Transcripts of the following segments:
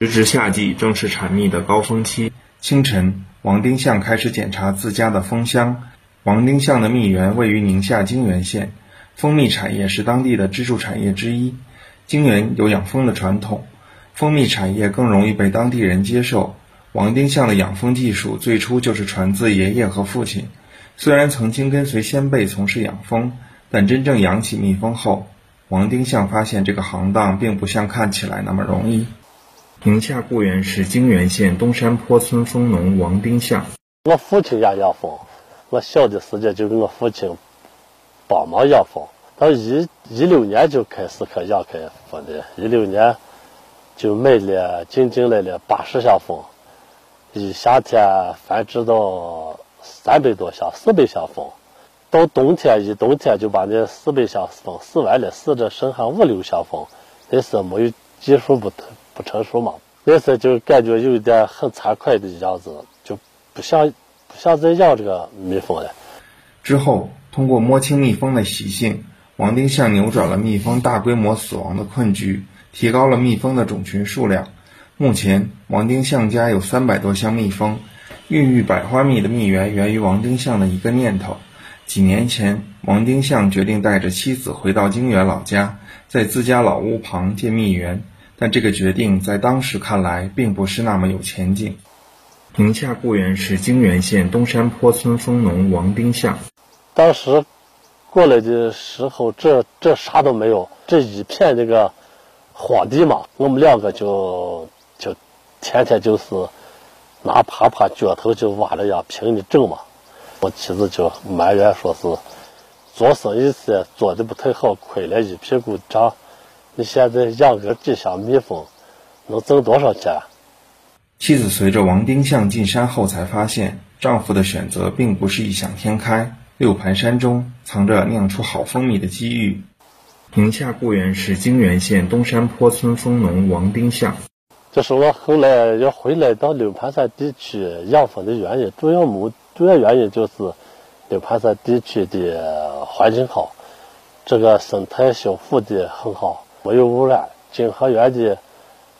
时值夏季，正是产蜜的高峰期。清晨，王丁向开始检查自家的蜂箱。王丁向的蜜源位于宁夏泾源县，蜂蜜产业是当地的支柱产业之一。泾源有养蜂的传统，蜂蜜产业更容易被当地人接受。王丁向的养蜂技术最初就是传自爷爷和父亲。虽然曾经跟随先辈从事养蜂，但真正养起蜜蜂后，王丁向发现这个行当并不像看起来那么容易。宁夏固原市泾源县东山坡村蜂农王丁向，我父亲也养蜂，我小的时间就跟我父亲帮忙养蜂，到一一六年就开始可养开蜂的，一六年就买了进进来了八十箱蜂，一夏天繁殖到三百多箱、四百箱蜂，到冬天一冬天就把那四百箱蜂死完了，死着剩下五六箱蜂，那是没有技术不不成熟嘛，那时就感觉有一点很惭愧的样子，就不想不想再养这个蜜蜂了。之后，通过摸清蜜蜂的习性，王丁向扭转了蜜蜂大规模死亡的困局，提高了蜜蜂的种群数量。目前，王丁向家有三百多箱蜜蜂，孕育百花蜜的蜜源源于王丁向的一个念头。几年前，王丁向决定带着妻子回到泾源老家，在自家老屋旁建蜜园。但这个决定在当时看来并不是那么有前景。宁夏固原市泾源县东山坡村蜂农王丁向，当时过来的时候，这这啥都没有，这一片这个荒地嘛，我们两个就就天天就是拿耙耙脚头就挖了呀，拼命整嘛。我妻子就埋怨说是做生意是做的不太好，亏了一屁股账。你现在养个几箱蜜蜂，能挣多少钱？妻子随着王丁向进山后，才发现丈夫的选择并不是异想天开。六盘山中藏着酿出好蜂蜜的机遇。宁夏固原市泾源县东山坡村蜂农王丁向，这是我后来要回来到六盘山地区养蜂的原因。主要目主要原因就是六盘山地区的环境好，这个生态修复的很好。没有污染，金河源的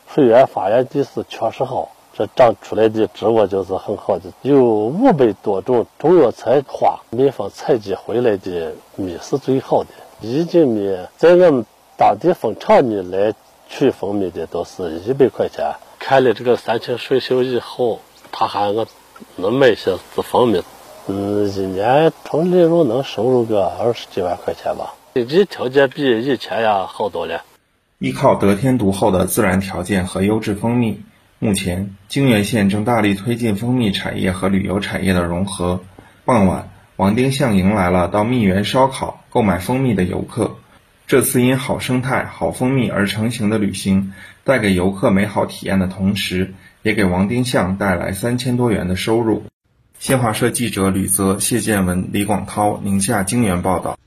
水源发源地是确实好，这长出来的植物就是很好的，有五百多种中药材花，蜜蜂采集回来的蜜是最好的。一斤蜜在我们当地蜂场里来取蜂蜜的都是一百块钱。看了这个山清水秀以后，他喊我能买些蜂蜜，嗯，一年纯利润能收入个二十几万块钱吧，经济条件比以前呀好多了。依靠得天独厚的自然条件和优质蜂蜜，目前泾源县正大力推进蜂蜜产业和旅游产业的融合。傍晚，王丁向迎来了到蜜源烧烤、购买蜂蜜的游客。这次因好生态、好蜂蜜而成型的旅行，带给游客美好体验的同时，也给王丁向带来三千多元的收入。新华社记者吕泽、谢建文、李广涛，宁夏泾源报道。